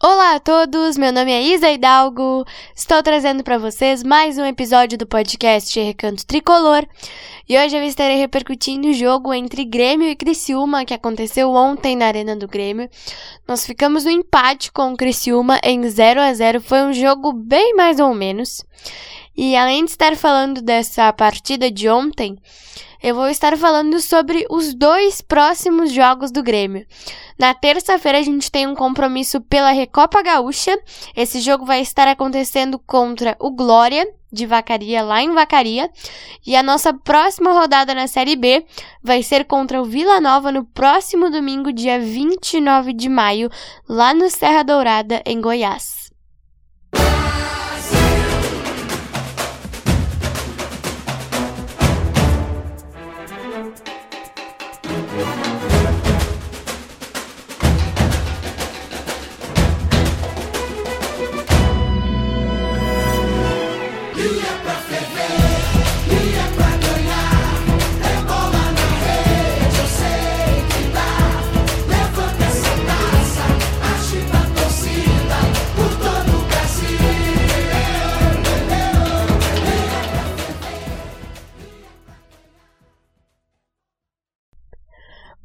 Olá a todos, meu nome é Isa Hidalgo. Estou trazendo para vocês mais um episódio do podcast Recanto Tricolor. E hoje eu estarei repercutindo o jogo entre Grêmio e Criciúma que aconteceu ontem na Arena do Grêmio. Nós ficamos no empate com o Criciúma em 0 a 0. Foi um jogo bem mais ou menos. E além de estar falando dessa partida de ontem, eu vou estar falando sobre os dois próximos jogos do Grêmio. Na terça-feira a gente tem um compromisso pela Recopa Gaúcha. Esse jogo vai estar acontecendo contra o Glória de Vacaria lá em Vacaria. E a nossa próxima rodada na Série B vai ser contra o Vila Nova no próximo domingo, dia 29 de maio, lá no Serra Dourada, em Goiás.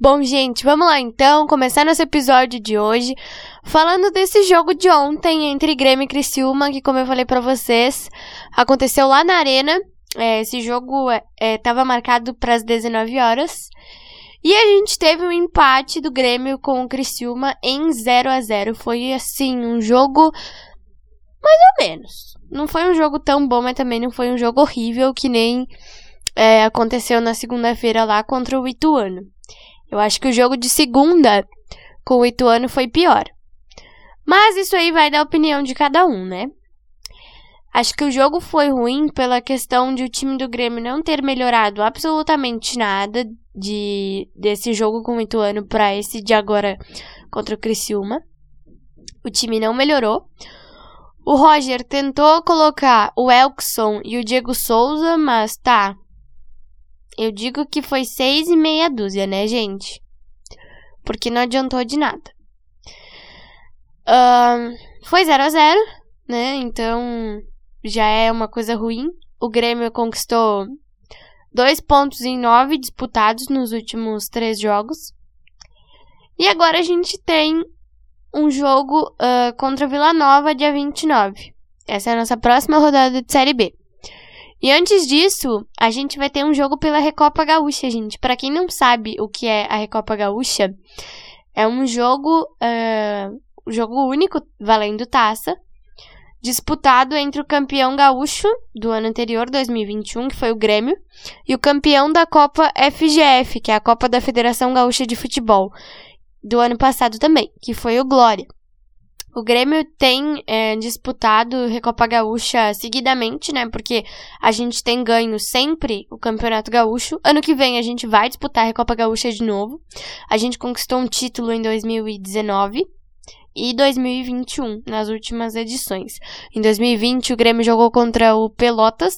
Bom, gente, vamos lá então, começar nosso episódio de hoje falando desse jogo de ontem entre Grêmio e Criciúma, que como eu falei para vocês, aconteceu lá na Arena. É, esse jogo estava é, marcado para as 19 horas. E a gente teve um empate do Grêmio com o Criciúma em 0 a 0 Foi assim, um jogo mais ou menos. Não foi um jogo tão bom, mas também não foi um jogo horrível que nem é, aconteceu na segunda-feira lá contra o Ituano. Eu acho que o jogo de segunda com o Ituano foi pior. Mas isso aí vai da opinião de cada um, né? Acho que o jogo foi ruim pela questão de o time do Grêmio não ter melhorado absolutamente nada de desse jogo com o Ituano para esse de agora contra o Criciúma. O time não melhorou. O Roger tentou colocar o Elkson e o Diego Souza, mas tá, eu digo que foi seis e meia dúzia, né, gente? Porque não adiantou de nada. Uh, foi 0 a 0 né? Então já é uma coisa ruim. O Grêmio conquistou dois pontos em nove disputados nos últimos três jogos. E agora a gente tem um jogo uh, contra Vila Nova, dia 29. Essa é a nossa próxima rodada de Série B. E antes disso, a gente vai ter um jogo pela Recopa Gaúcha, gente. Para quem não sabe o que é a Recopa Gaúcha, é um jogo, uh, jogo único, valendo taça, disputado entre o campeão gaúcho do ano anterior, 2021, que foi o Grêmio, e o campeão da Copa FGF, que é a Copa da Federação Gaúcha de Futebol, do ano passado também, que foi o Glória. O Grêmio tem é, disputado Recopa Gaúcha seguidamente, né? Porque a gente tem ganho sempre o Campeonato Gaúcho. Ano que vem a gente vai disputar a Recopa Gaúcha de novo. A gente conquistou um título em 2019 e 2021, nas últimas edições. Em 2020, o Grêmio jogou contra o Pelotas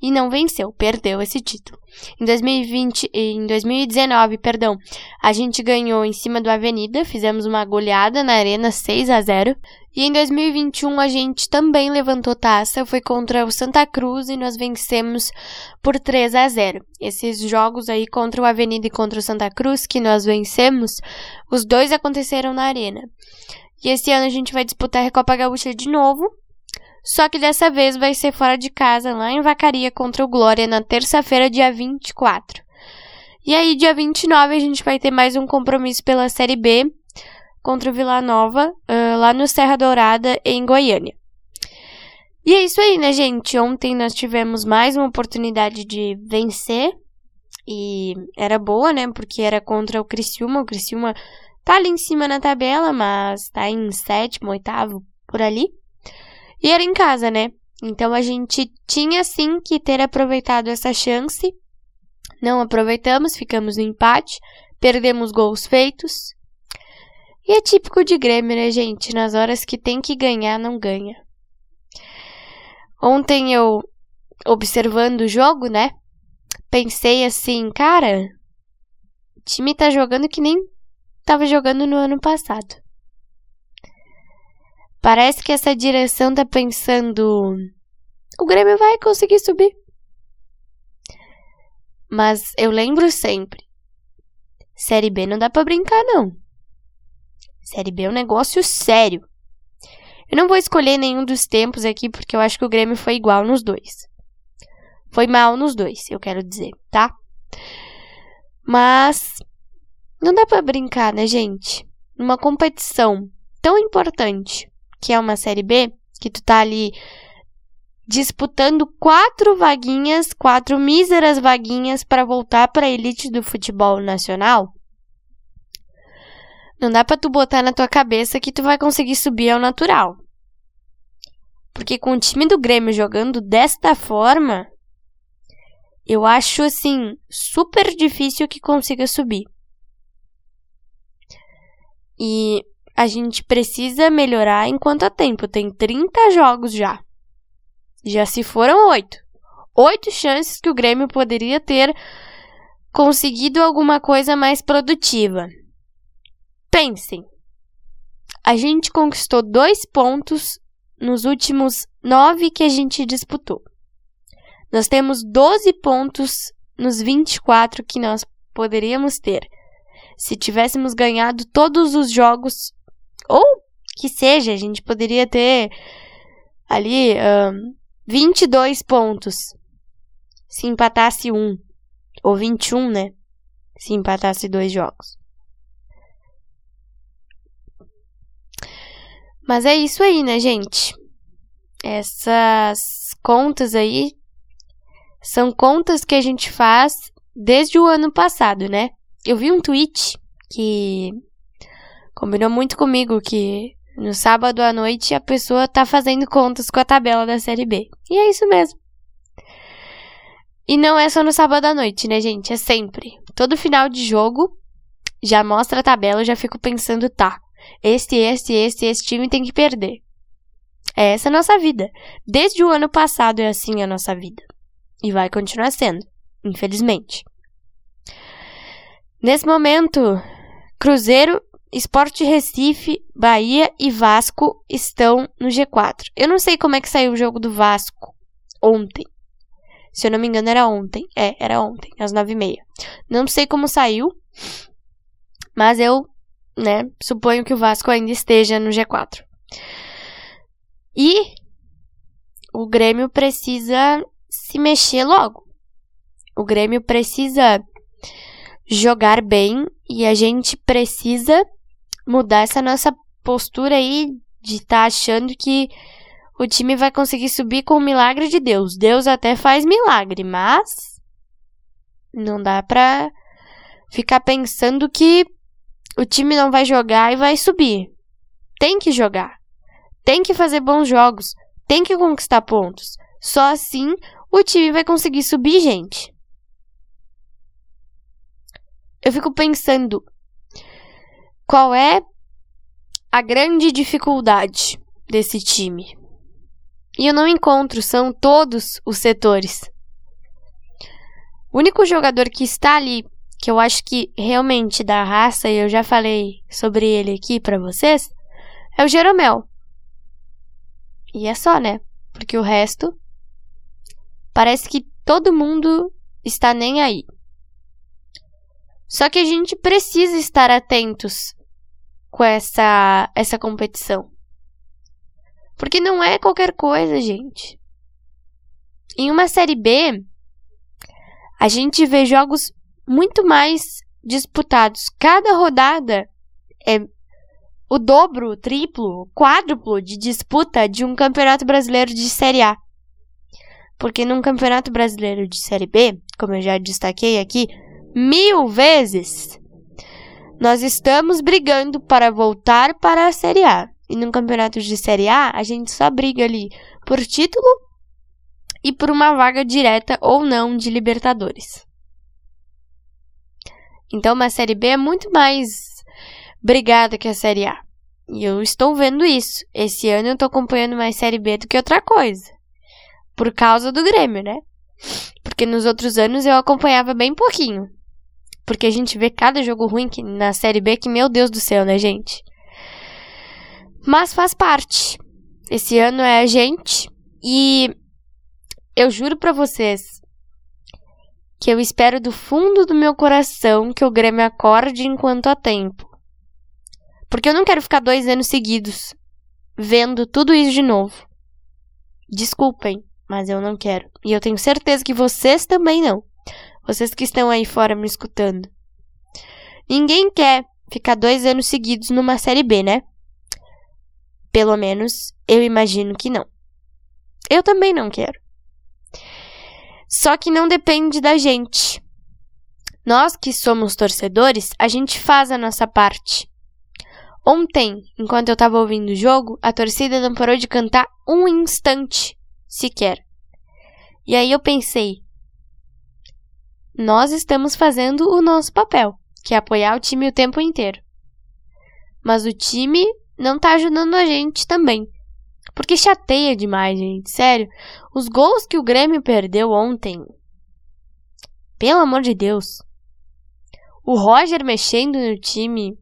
e não venceu, perdeu esse título. Em 2020, em 2019, perdão, a gente ganhou em cima do Avenida, fizemos uma goleada na Arena 6 a 0. E em 2021 a gente também levantou taça, foi contra o Santa Cruz e nós vencemos por 3 a 0. Esses jogos aí contra o Avenida e contra o Santa Cruz que nós vencemos, os dois aconteceram na Arena. E esse ano a gente vai disputar a Recopa Gaúcha de novo, só que dessa vez vai ser fora de casa, lá em Vacaria, contra o Glória, na terça-feira, dia 24. E aí, dia 29, a gente vai ter mais um compromisso pela Série B contra o Vila Nova, uh, lá no Serra Dourada, em Goiânia. E é isso aí, né, gente? Ontem nós tivemos mais uma oportunidade de vencer. E era boa, né? Porque era contra o Criciúma. O Criciúma tá ali em cima na tabela, mas tá em sétimo, oitavo, por ali. E era em casa, né? Então a gente tinha sim que ter aproveitado essa chance. Não aproveitamos, ficamos no empate, perdemos gols feitos. E é típico de Grêmio, né, gente? Nas horas que tem que ganhar, não ganha. Ontem eu, observando o jogo, né? Pensei assim, cara, o time tá jogando que nem tava jogando no ano passado. Parece que essa direção tá pensando. O Grêmio vai conseguir subir. Mas eu lembro sempre. Série B não dá pra brincar, não. Série B é um negócio sério. Eu não vou escolher nenhum dos tempos aqui, porque eu acho que o Grêmio foi igual nos dois. Foi mal nos dois, eu quero dizer, tá? Mas não dá para brincar, né, gente? Numa competição tão importante que é uma série B, que tu tá ali disputando quatro vaguinhas, quatro míseras vaguinhas para voltar para a elite do futebol nacional. Não dá para tu botar na tua cabeça que tu vai conseguir subir ao natural. Porque com o time do Grêmio jogando desta forma, eu acho assim super difícil que consiga subir. E a gente precisa melhorar enquanto há tempo. Tem 30 jogos já. Já se foram oito. Oito chances que o Grêmio poderia ter conseguido alguma coisa mais produtiva. Pensem. A gente conquistou dois pontos nos últimos nove que a gente disputou. Nós temos 12 pontos nos 24 que nós poderíamos ter. Se tivéssemos ganhado todos os jogos, ou que seja, a gente poderia ter ali um, 22 pontos. Se empatasse um. Ou 21, né? Se empatasse dois jogos. Mas é isso aí, né, gente? Essas contas aí são contas que a gente faz desde o ano passado, né? Eu vi um tweet que combinou muito comigo que no sábado à noite a pessoa tá fazendo contas com a tabela da série B. E é isso mesmo. E não é só no sábado à noite, né, gente? É sempre. Todo final de jogo já mostra a tabela, eu já fico pensando, tá, este, este, este, este time tem que perder. É essa a nossa vida. Desde o ano passado é assim a nossa vida. E vai continuar sendo, infelizmente. Nesse momento, Cruzeiro, Esporte Recife, Bahia e Vasco estão no G4. Eu não sei como é que saiu o jogo do Vasco ontem. Se eu não me engano, era ontem. É, era ontem, às nove e meia. Não sei como saiu, mas eu, né, suponho que o Vasco ainda esteja no G4. E o Grêmio precisa se mexer logo. O Grêmio precisa jogar bem e a gente precisa mudar essa nossa postura aí de estar tá achando que o time vai conseguir subir com o milagre de Deus. Deus até faz milagre, mas não dá pra ficar pensando que o time não vai jogar e vai subir. Tem que jogar. Tem que fazer bons jogos. Tem que conquistar pontos. Só assim o time vai conseguir subir, gente. Eu fico pensando qual é a grande dificuldade desse time. E eu não encontro, são todos os setores. O único jogador que está ali, que eu acho que realmente dá raça, e eu já falei sobre ele aqui para vocês, é o Jeromel. E é só, né? Porque o resto Parece que todo mundo está nem aí. Só que a gente precisa estar atentos com essa essa competição. Porque não é qualquer coisa, gente. Em uma série B, a gente vê jogos muito mais disputados. Cada rodada é o dobro, o triplo, o quádruplo de disputa de um campeonato brasileiro de Série A. Porque num campeonato brasileiro de Série B, como eu já destaquei aqui mil vezes, nós estamos brigando para voltar para a Série A. E num campeonato de Série A, a gente só briga ali por título e por uma vaga direta ou não de Libertadores. Então, uma Série B é muito mais brigada que a Série A. E eu estou vendo isso. Esse ano eu estou acompanhando mais Série B do que outra coisa por causa do Grêmio, né? Porque nos outros anos eu acompanhava bem pouquinho. Porque a gente vê cada jogo ruim que, na Série B que, meu Deus do céu, né, gente? Mas faz parte. Esse ano é a gente. E eu juro para vocês que eu espero do fundo do meu coração que o Grêmio acorde enquanto há tempo. Porque eu não quero ficar dois anos seguidos vendo tudo isso de novo. Desculpem, mas eu não quero. E eu tenho certeza que vocês também não. Vocês que estão aí fora me escutando. Ninguém quer ficar dois anos seguidos numa série B, né? Pelo menos eu imagino que não. Eu também não quero. Só que não depende da gente. Nós que somos torcedores, a gente faz a nossa parte. Ontem, enquanto eu estava ouvindo o jogo, a torcida não parou de cantar um instante sequer. E aí eu pensei, nós estamos fazendo o nosso papel, que é apoiar o time o tempo inteiro. Mas o time não tá ajudando a gente também. Porque chateia demais, gente. Sério. Os gols que o Grêmio perdeu ontem. Pelo amor de Deus. O Roger mexendo no time.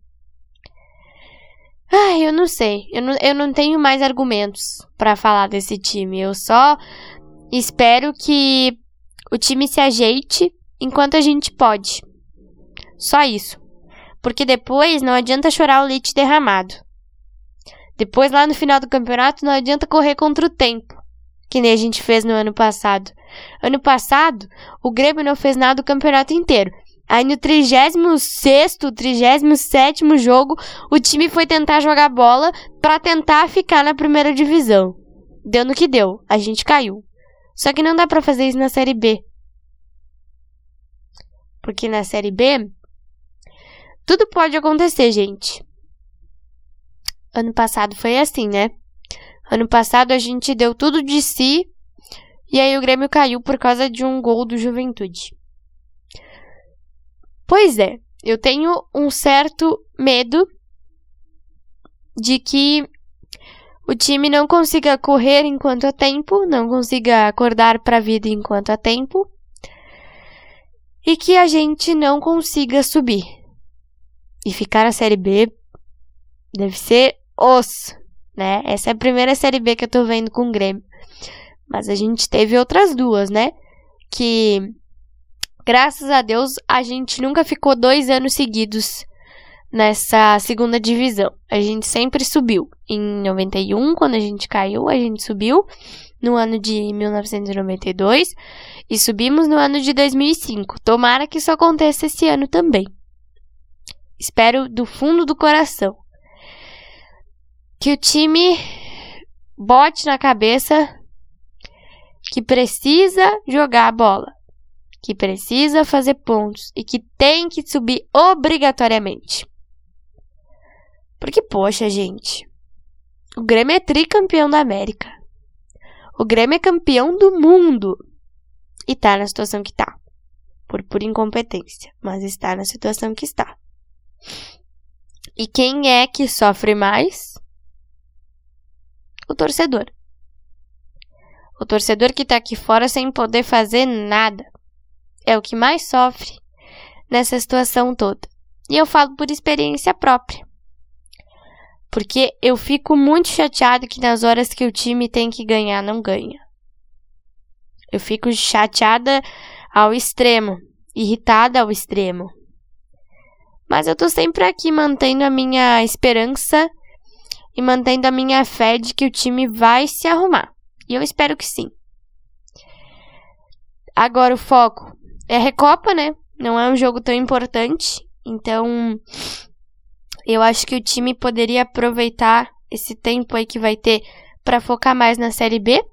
Ai, eu não sei. Eu não, eu não tenho mais argumentos para falar desse time. Eu só espero que o time se ajeite enquanto a gente pode. Só isso. Porque depois não adianta chorar o leite derramado. Depois, lá no final do campeonato, não adianta correr contra o tempo, que nem a gente fez no ano passado. Ano passado, o Grêmio não fez nada o campeonato inteiro. Aí no 36 37 jogo, o time foi tentar jogar bola para tentar ficar na primeira divisão. Deu no que deu, a gente caiu. Só que não dá para fazer isso na Série B. Porque na Série B, tudo pode acontecer, gente. Ano passado foi assim, né? Ano passado a gente deu tudo de si e aí o Grêmio caiu por causa de um gol do Juventude. Pois é, eu tenho um certo medo de que o time não consiga correr enquanto há tempo, não consiga acordar para a vida enquanto há tempo e que a gente não consiga subir. E ficar na Série B deve ser os, né? Essa é a primeira Série B que eu tô vendo com o Grêmio. Mas a gente teve outras duas, né? Que, graças a Deus, a gente nunca ficou dois anos seguidos nessa segunda divisão. A gente sempre subiu. Em 91, quando a gente caiu, a gente subiu. No ano de 1992 e subimos no ano de 2005. Tomara que isso aconteça esse ano também. Espero do fundo do coração que o time bote na cabeça que precisa jogar a bola, que precisa fazer pontos e que tem que subir obrigatoriamente. Porque, poxa, gente, o Grêmio é tricampeão da América. O Grêmio é campeão do mundo. E tá na situação que tá. Por pura incompetência. Mas está na situação que está. E quem é que sofre mais? o torcedor. O torcedor que está aqui fora sem poder fazer nada. É o que mais sofre nessa situação toda. E eu falo por experiência própria. Porque eu fico muito chateado que nas horas que o time tem que ganhar, não ganha. Eu fico chateada ao extremo, irritada ao extremo. Mas eu tô sempre aqui mantendo a minha esperança e mantendo a minha fé de que o time vai se arrumar. E eu espero que sim. Agora o foco é a Recopa, né? Não é um jogo tão importante. Então, eu acho que o time poderia aproveitar esse tempo aí que vai ter para focar mais na Série B.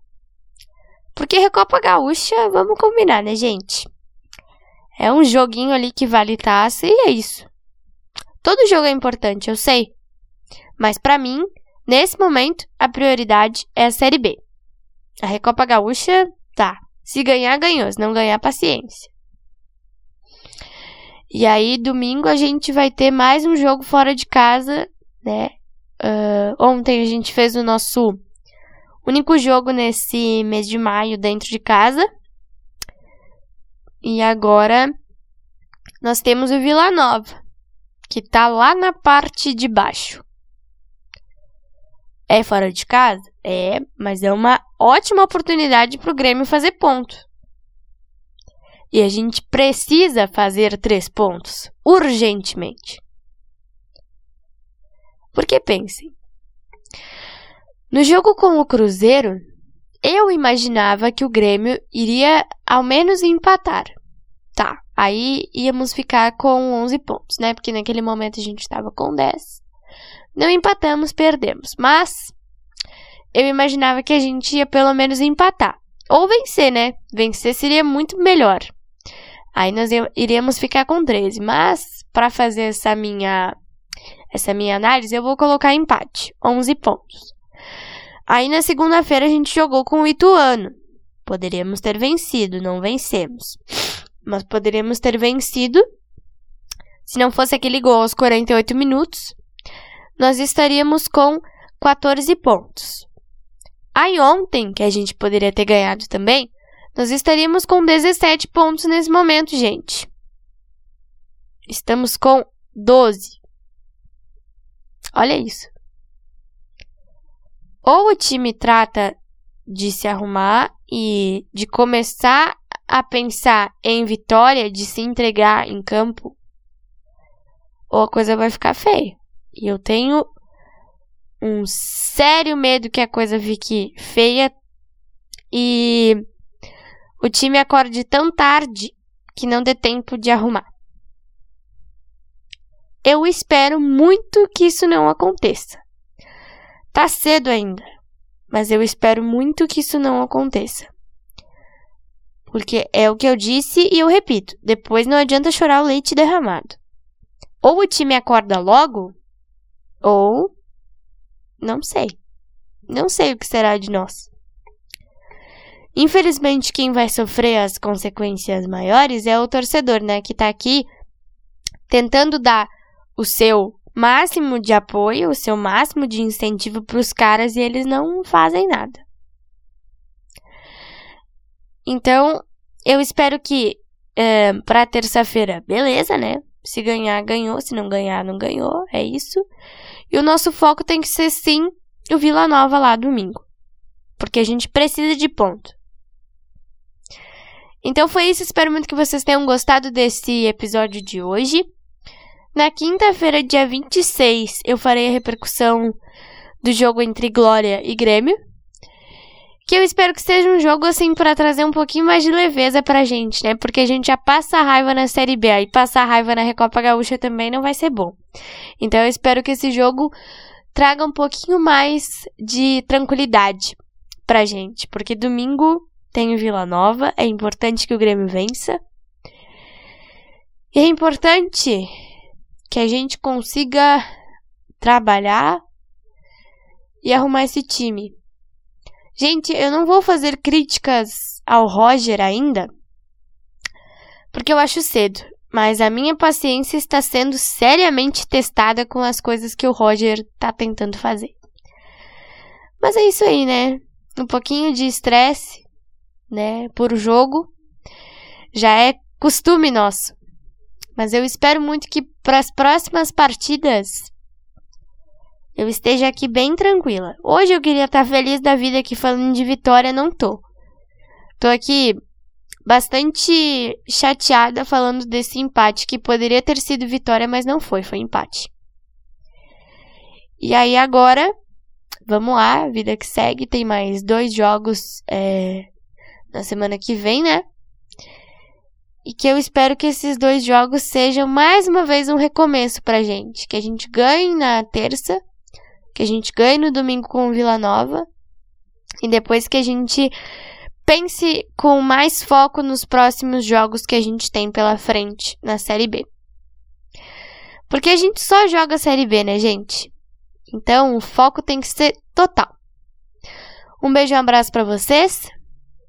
Porque Recopa Gaúcha, vamos combinar, né, gente? É um joguinho ali que vale taça e é isso. Todo jogo é importante, eu sei. Mas para mim, nesse momento, a prioridade é a Série B. A Recopa Gaúcha, tá. Se ganhar, ganhou. Se não ganhar, paciência. E aí, domingo, a gente vai ter mais um jogo fora de casa, né? Uh, ontem a gente fez o nosso único jogo nesse mês de maio dentro de casa. E agora nós temos o Vila Nova, que tá lá na parte de baixo. É fora de casa? É, mas é uma ótima oportunidade para o Grêmio fazer ponto. E a gente precisa fazer três pontos urgentemente. Porque pensem, no jogo com o Cruzeiro, eu imaginava que o Grêmio iria ao menos empatar. Tá, aí íamos ficar com 11 pontos, né? Porque naquele momento a gente estava com 10. Não empatamos, perdemos. Mas eu imaginava que a gente ia pelo menos empatar. Ou vencer, né? Vencer seria muito melhor. Aí nós iríamos ficar com 13. Mas, para fazer essa minha, essa minha análise, eu vou colocar empate 11 pontos. Aí na segunda-feira a gente jogou com o Ituano. Poderíamos ter vencido, não vencemos. Mas poderíamos ter vencido. Se não fosse aquele gol aos 48 minutos, nós estaríamos com 14 pontos. Aí ontem, que a gente poderia ter ganhado também, nós estaríamos com 17 pontos nesse momento, gente. Estamos com 12. Olha isso. Ou o time trata de se arrumar e de começar a pensar em vitória, de se entregar em campo, ou a coisa vai ficar feia. E eu tenho um sério medo que a coisa fique feia e o time acorde tão tarde que não dê tempo de arrumar. Eu espero muito que isso não aconteça. Tá cedo ainda, mas eu espero muito que isso não aconteça. Porque é o que eu disse e eu repito: depois não adianta chorar o leite derramado. Ou o time acorda logo, ou. Não sei. Não sei o que será de nós. Infelizmente, quem vai sofrer as consequências maiores é o torcedor, né? Que tá aqui tentando dar o seu máximo de apoio, o seu máximo de incentivo para os caras e eles não fazem nada. Então, eu espero que é, para terça-feira, beleza, né? Se ganhar, ganhou. Se não ganhar, não ganhou. É isso. E o nosso foco tem que ser sim o Vila Nova lá domingo. Porque a gente precisa de ponto. Então foi isso. Espero muito que vocês tenham gostado desse episódio de hoje. Na quinta-feira, dia 26, eu farei a repercussão do jogo entre Glória e Grêmio. Que eu espero que seja um jogo assim para trazer um pouquinho mais de leveza pra gente, né? Porque a gente já passa raiva na Série B, aí passar raiva na Recopa Gaúcha também não vai ser bom. Então eu espero que esse jogo traga um pouquinho mais de tranquilidade pra gente, porque domingo tem o Vila Nova, é importante que o Grêmio vença. E é importante que a gente consiga trabalhar e arrumar esse time. Gente, eu não vou fazer críticas ao Roger ainda, porque eu acho cedo, mas a minha paciência está sendo seriamente testada com as coisas que o Roger está tentando fazer. Mas é isso aí, né? Um pouquinho de estresse, né, por jogo já é costume nosso. Mas eu espero muito que para as próximas partidas eu esteja aqui bem tranquila. Hoje eu queria estar feliz da vida aqui falando de vitória, não tô. Tô aqui bastante chateada falando desse empate que poderia ter sido vitória, mas não foi, foi empate. E aí agora, vamos lá, vida que segue, tem mais dois jogos é, na semana que vem, né? E que eu espero que esses dois jogos sejam mais uma vez um recomeço pra gente. Que a gente ganhe na terça, que a gente ganhe no domingo com o Vila Nova. E depois que a gente pense com mais foco nos próximos jogos que a gente tem pela frente na Série B. Porque a gente só joga a Série B, né, gente? Então o foco tem que ser total. Um beijo e um abraço para vocês